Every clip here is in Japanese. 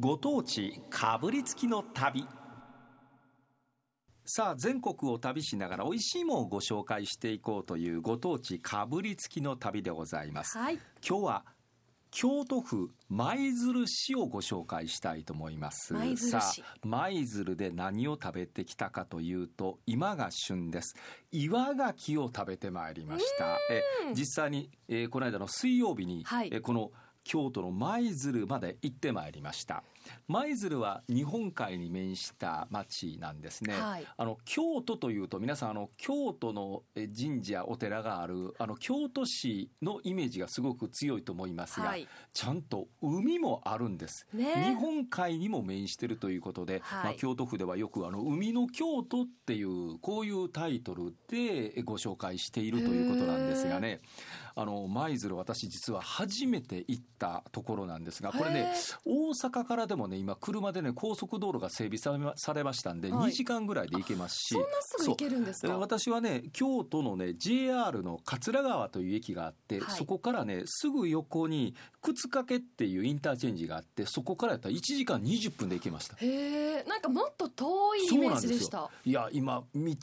ご当地かぶりつきの旅。さあ全国を旅しながら美味しいものをご紹介していこうというご当地かぶりつきの旅でございます、はい。今日は京都府舞鶴市をご紹介したいと思います。舞鶴市。さあ舞鶴で何を食べてきたかというと今が旬です。岩牡蠣を食べてまいりました。え実際に、えーこの間の水曜日に、はい。えーこの京都の舞鶴まで行ってまいりました。舞鶴は日本海に面した町なんですね、はい。あの京都というと皆さんあの京都のえ神社お寺があるあの京都市のイメージがすごく強いと思いますが、はい。ちゃんと海もあるんです、ね。日本海にも面してるということで、はい。まあ、京都府ではよくあの海の京都っていうこういうタイトルでご紹介しているということなんですがね。あの舞鶴私実は初めて行ったところなんですがこれねへ大阪からでもね今車でね高速道路が整備されまされましたんではい。2時間ぐらいで行けますし、そんなすぐ行けるんですえーか。私はね京都のね JR の桂川という駅があって、はい。そこからねすぐ横に靴掛っていうインターチェンジがあってそこからやったら1時間20分で行けました。へえ、なんかもっと遠いイメージでした。いや今道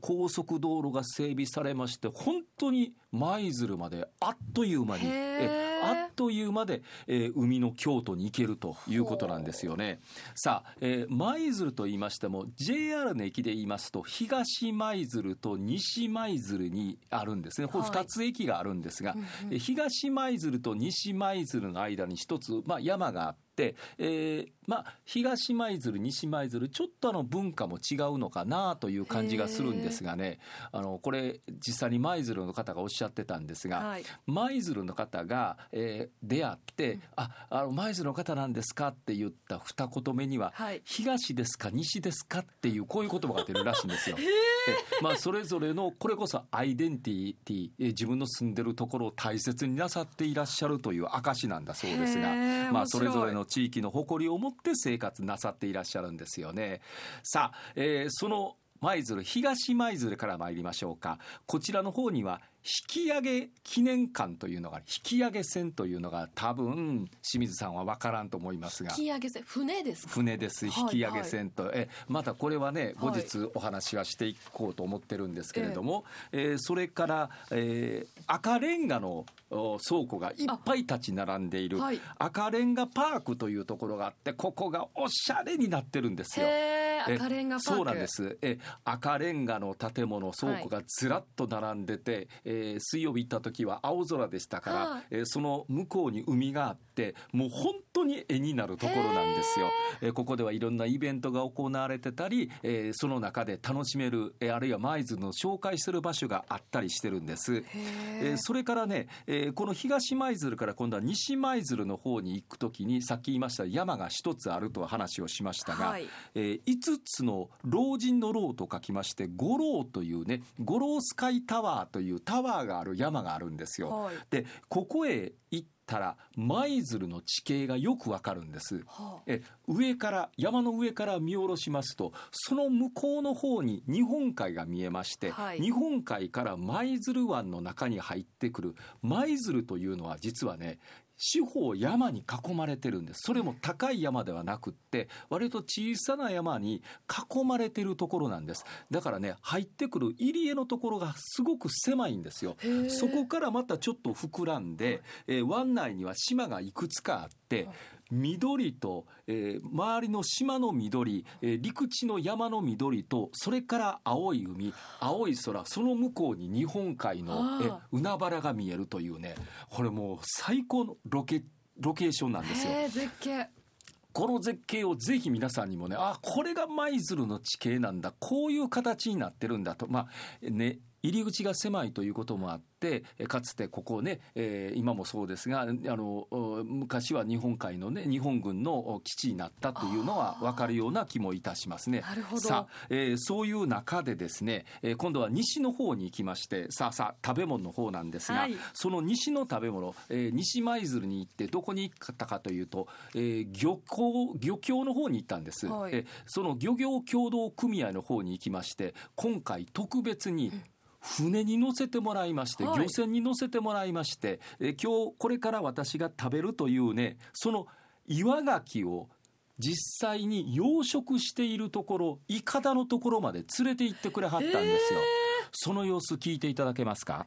高速道路が整備されまして本当に舞鶴まであっという間にえあっという間で、えー海の京都に行けるということなんですよね。さあ、えー舞鶴と言いましても JR の駅で言いますと東舞鶴と西舞鶴にあるんですね。これはい。2つ駅があるんですが、うんうん。えー東舞鶴と西舞鶴の間に一つ、まあ、山があって、えーまあ、東舞鶴西舞鶴ちょっとあの文化も違うのかなという感じがするんですがねあのこれ実際に舞鶴の方がおっしゃってたんですが、はい。舞鶴の方が、えー出会って「ああの舞鶴の方なんですか?」って言った二言目には「はい東ですか西ですか?」っていうこういう言葉が出るらしいんですよ。えまあ、それぞれのこれこそアイデンティティえー自分の住んでるところを大切になさっていらっしゃるという証なんだそうですがまあ、それぞれの地域の誇りを持って生活なさっていらっしゃるんですよね。さあ、えーその舞鶴東舞鶴から参りましょうかこちらの方には引き上げ記念館というのが引き上げ船というのが多分清水さんは分からんと思いますが引き上げ船、船ですか？船ですはい引き上げ船と、えまたこれはね後はい日お話はしていこうと思ってるんですけれども、えーそれから、えー赤レンガのお倉庫がいっぱい立ち並んでいるはい赤レンガパークというところがあってここがおしゃれになってるんですよ。赤レンガパーク。そうなんで。すえ赤レンガの建物倉庫がずらっと並んでて、えー水曜日行った時は青空でしたから、はいえーその向こうに海があってもう本当に絵になるところなんですよ。えーここではいろんなイベントが行われてたり、えーその中で楽しめる、えーあるいは舞鶴の紹介する場所があったりしてるんです。へええー。それからね、えーこの東舞鶴から今度は西舞鶴の方に行くときにさっき言いました山が一つあると話をしましたが、はいえー5つの老人の老と書きまして五老というね五老スカイタワーというタワーがある山があるんですよ。はい。でここへ行ったら舞鶴の地形がよくわかるんです。はえ上から山の上から見下ろしますとその向こうの方に日本海が見えまして、はい日本海から舞鶴湾の中に入ってくる舞鶴というのは実はね四方山に囲まれてるんです。それも高い山ではなくって割と小さな山に囲まれてるところなんです。だからね入ってくる入り江のところがすごく狭いんですよ。そこからまたちょっと膨らんで、えー湾内には島がいくつかあってはい緑と、えー周りの島の緑、えー陸地の山の緑とそれから青い海青い空その向こうに日本海のえ海原が見えるというねこれもう最高のロケロケーションなんですよ。絶景。この絶景をぜひ皆さんにもねあこれが舞鶴の地形なんだこういう形になってるんだとまあね入り口が狭いということもあってえかつてここね、えー今もそうですがあのお昔は日本海のね日本軍のお基地になったというのは分かるような気もいたしますね。なるほど。さあ、えーそういう中でですね、えー今度は西の方に行きましてさあさあ食べ物の方なんですが、はい。その西の食べ物、えー西舞鶴に行ってどこに行ったかというと、えー漁港漁協の方に行ったんです、はい。えーその漁業協同組合の方に行きまして今回特別に船に乗せてもらいまして、はい。漁船に乗せてもらいまして、えー今日これから私が食べるというねその岩牡蠣を実際に養殖しているところいかだのところまで連れて行ってくれはったんですよ、その様子聞いていただけますか？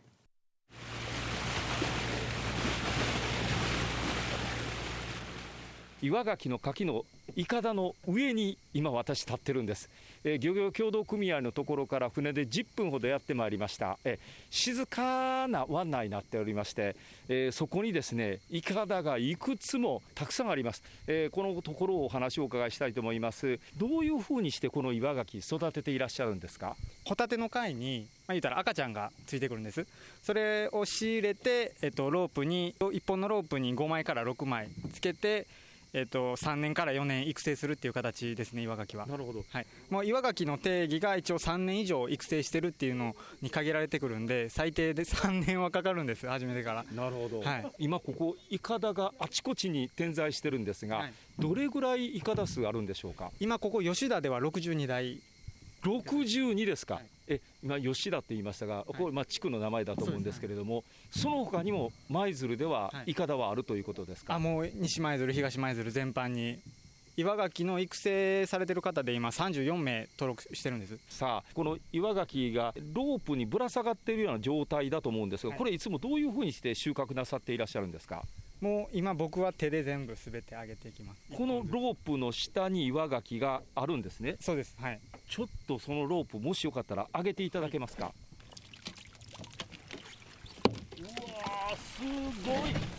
岩ガキの柿のいかだの上に今私立ってるんです、えー、漁業協同組合のところから船で10分ほどやってまいりました、えー、静かな湾内になっておりまして、えー、そこにですねいかだがいくつもたくさんあります、えこのところをお話をお伺いしたいと思います。どういうふうにしてこの岩ガキ育てていらっしゃるんですか？ホタテの貝にまあ、言うたら赤ちゃんがついてくるんです。それを仕入れて、えっと、ロープに1本のロープに5枚から6枚つけてえっと、3年から4年育成するっていう形ですね、岩ガキは。なるほど。はい。もう岩ガキの定義が一応3年以上育成してるっていうのに限られてくるんで、最低で3年はかかるんです、初めてから。なるほど。はい。今ここ、いかだがあちこちに点在してるんですが、はい、どれぐらいいかだ数あるんでしょうか？今ここ吉田では62台。62ですか。はいえ今、吉田って言いましたが、これ、まあ、地区の名前だと思うんですけれども、その他にも舞鶴では、いかだはあるということですか、あもう西舞鶴、東舞鶴全般に。岩ガキの育成されてる方で今、34名登録してるんですさあ、この岩ガキがロープにぶら下がっているような状態だと思うんですが、これ、いつもどういうふうにして収穫なさっていらっしゃるんですか？もう今僕は手で全部すべて上げていきます。このロープの下に岩ガキがあるんですね。そうです。はい。ちょっとそのロープもしよかったら上げていただけますか、うわすごい。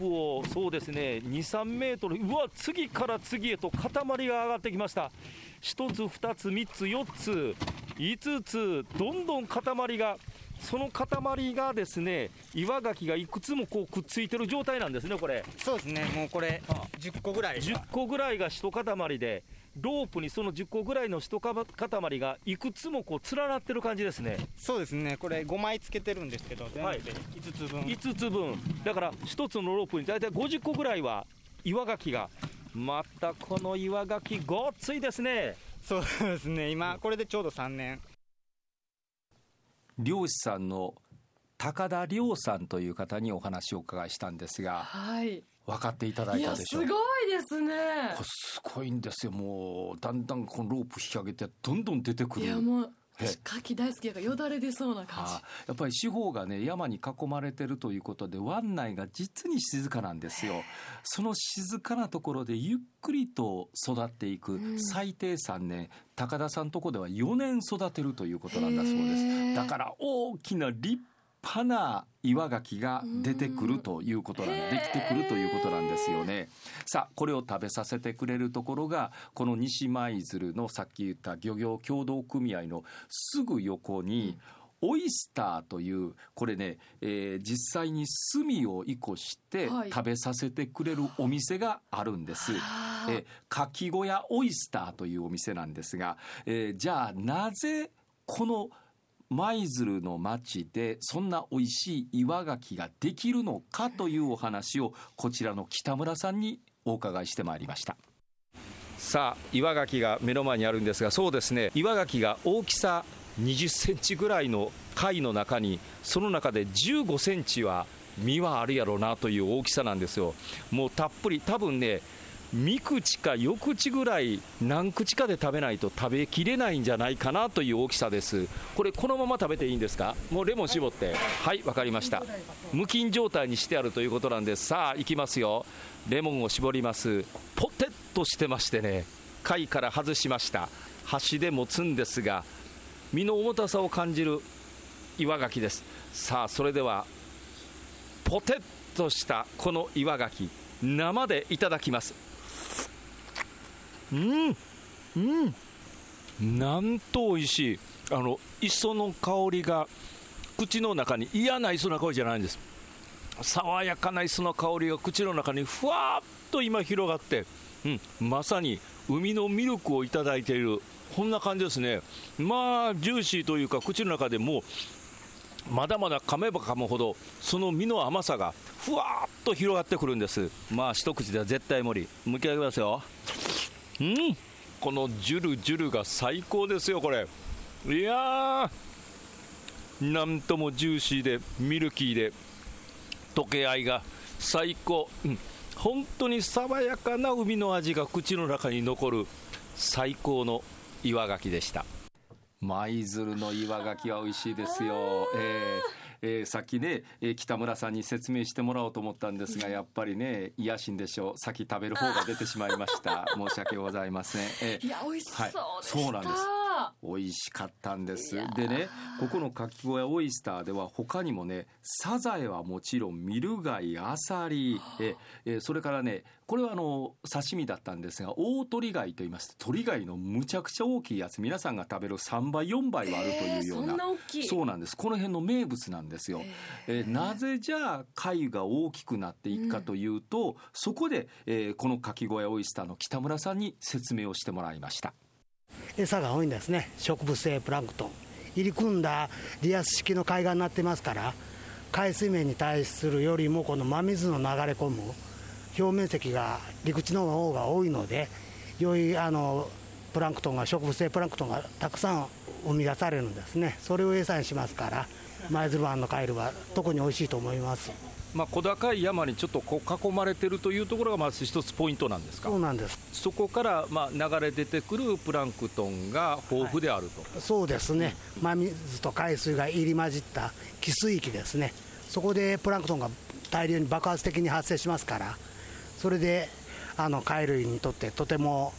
をそうですね。23メートル。うわ次から次へと塊が上がってきました。1つ2つ3つ4つ5つどんどん塊がその塊がですね岩ガキがいくつもこうくっついてる状態なんですね、これ。そうですね、もうこれ、10個ぐらい。10個ぐらいが一塊で、ロープにその10個ぐらいの一塊がいくつもこう連なってる感じですね。そうですね、これ、5枚つけてるんですけど、全部で5つ分、はい、5つ分、だから1つのロープに大体50個ぐらいは岩ガキが、またこの岩ガキ、ごっついですね。そうですね、今、これでちょうど3年。漁師さんの高田亮さんという方にお話をお伺いしたんですが、はい、分かっていただいたでしょう？すごいですね。これすごいんですよ。もうだんだんこのロープ引き上げてどんどん出てくる。いやもう牡蠣大好きやからよだれ出そうな感じ。やっぱり四方がね山に囲まれてるということで湾内が実に静かなんですよ。その静かなところでゆっくりと育っていく、うん、最低3年高田さんとこでは4年育てるということなんだそうです。だから大きな立派な岩牡蠣が出てくるということなんできてくるということなんですよね。さあこれを食べさせてくれるところがこの西舞鶴のさっき言った漁業協同組合のすぐ横に、オイスターというこれね、えー、実際に炭をいこして食べさせてくれるお店があるんです。はい、えかき小屋オイスターというお店なんですが、えー、じゃあなぜこの舞鶴の町でそんな美味しい岩牡蠣ができるのかというお話をこちらの北村さんにお伺いしてまいりました。さあ岩牡蠣が目の前にあるんですがそうですね。岩牡蠣が大きさ20センチぐらいの貝の中にその中で15センチは実はあるやろうなという大きさなんですよ。もうたっぷり多分ね3口か4口ぐらい何口かで食べないと食べきれないんじゃないかなという大きさです。これこのまま食べていいんですか？もうレモン絞って。はい分かりました。無菌状態にしてあるということなんです。さあいきますよ。レモンを絞ります。ポテッとしてましてね。貝から外しました。端で持つんですが身の重たさを感じる岩牡蠣です。さあそれではポテッとしたこの岩牡蠣生でいただきます。うん。うん。なんと美味しい。あの磯の香りが口の中に嫌な磯の香りじゃないんです。爽やかな磯の香りが口の中にふわっと今広がって、うん、まさに海のミルクをいただいている。こんな感じですね。まあジューシーというか口の中でもまだまだ噛めば噛むほどその身の甘さがふわっと広がってくるんです。まあ一口では絶対無理。向き上げますよ。うん。このジュルジュルが最高ですよこれ。いやー。なんともジューシーでミルキーで溶け合いが最高、うん、本当に爽やかな海の味が口の中に残る最高の岩牡蠣でした。舞鶴の岩牡蠣は美味しいですよ、えーえー、さっきね、えー、北村さんに説明してもらおうと思ったんですがやっぱりね野心でしょう。先食べる方が出てしまいました。申し訳ございません、えー、いや美味しそうでした、はい、そうなんです美味しかったんです。でねここのかき小屋オイスターでは他にもねサザエはもちろんミル貝アサリええそれからねこれはあの刺身だったんですが大鳥貝と言いまして鳥貝のむちゃくちゃ大きいやつ皆さんが食べる3倍4倍はあるというような、えー、そうなんです。この辺の名物なんですよ、えなぜじゃあ貝が大きくなっていくかというと、うん、そこで、えー、このかき小屋オイスターの北村さんに説明をしてもらいました餌が多いんですね。植物性プランクトン。入り組んだリアス式の海岸になってますから海水面に対するよりもこの真水の流れ込む表面積が陸地の方が多いので良いあのプランクトンが植物性プランクトンがたくさん生み出されるんですね。それを餌にしますから舞鶴湾のカエルは特に美味しいと思います。まあ、小高い山にちょっとこう囲まれてるというところがまず一つポイントなんですか？そうなんです。そこからまあ流れ出てくるプランクトンが豊富であると、はい、そうですね。真水と海水が入り混じった汽水域ですね。そこでプランクトンが大量に爆発的に発生しますからそれであの貝類にとってとても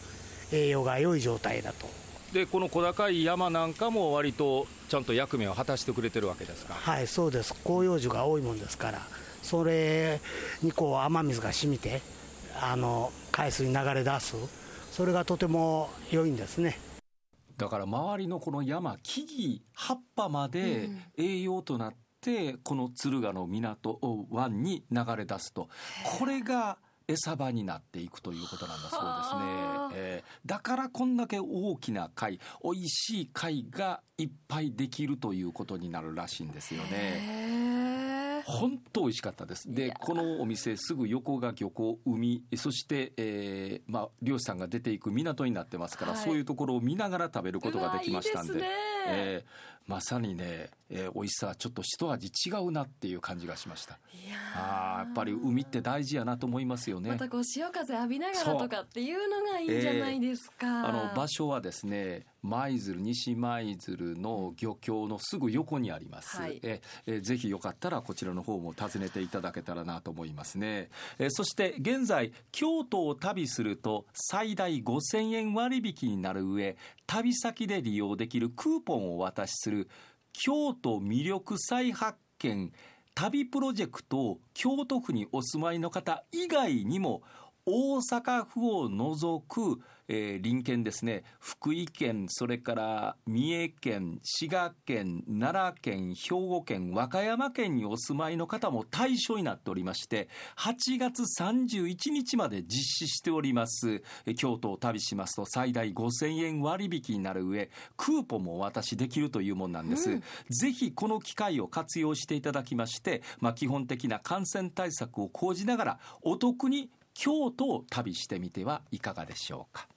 栄養が良い状態だと。でこの小高い山なんかも割とちゃんと役目を果たしてくれてるわけですか？はいそうです。広葉樹が多いもんですからそれにこう雨水が染みてあの海水に流れ出す。それがとても良いんですね。だから周りのこの山木々葉っぱまで栄養となって、この敦賀の港湾に流れ出すと。これが餌場になっていくということなんだそうですね、えー、だからこんだけ大きな貝美味しい貝がいっぱいできるということになるらしいんですよね。本当美味しかったです。でこのお店すぐ横が漁港海そして、えーまあ、漁師さんが出ていく港になってますから、はい、そういうところを見ながら食べることができましたんで。いいで、えー、まさにね、えー、美味しさはちょっと一味違うなっていう感じがしました。いやあやっぱり海って大事やなと思いますよね。またこう潮風浴びながらとかっていうのがいいんじゃないですか、えー、あの場所はですね舞鶴西舞鶴の漁協のすぐ横にあります、はい、ええぜひよかったらこちらの方も訪ねていただけたらなと思いますね。えそして現在京都を旅すると最大5000円割引になる上旅先で利用できるクーポンをお渡しする京都魅力再発見旅プロジェクトを京都府にお住まいの方以外にも大阪府を除くえー、隣県ですね。福井県それから三重県滋賀県奈良県兵庫県和歌山県にお住まいの方も対象になっておりまして8月31日まで実施しております。京都を旅しますと最大5000円割引になる上クーポンもお渡しできるというもんなんです、うん、ぜひこの機会を活用していただきまして、まあ、基本的な感染対策を講じながらお得に京都を旅してみてはいかがでしょうか。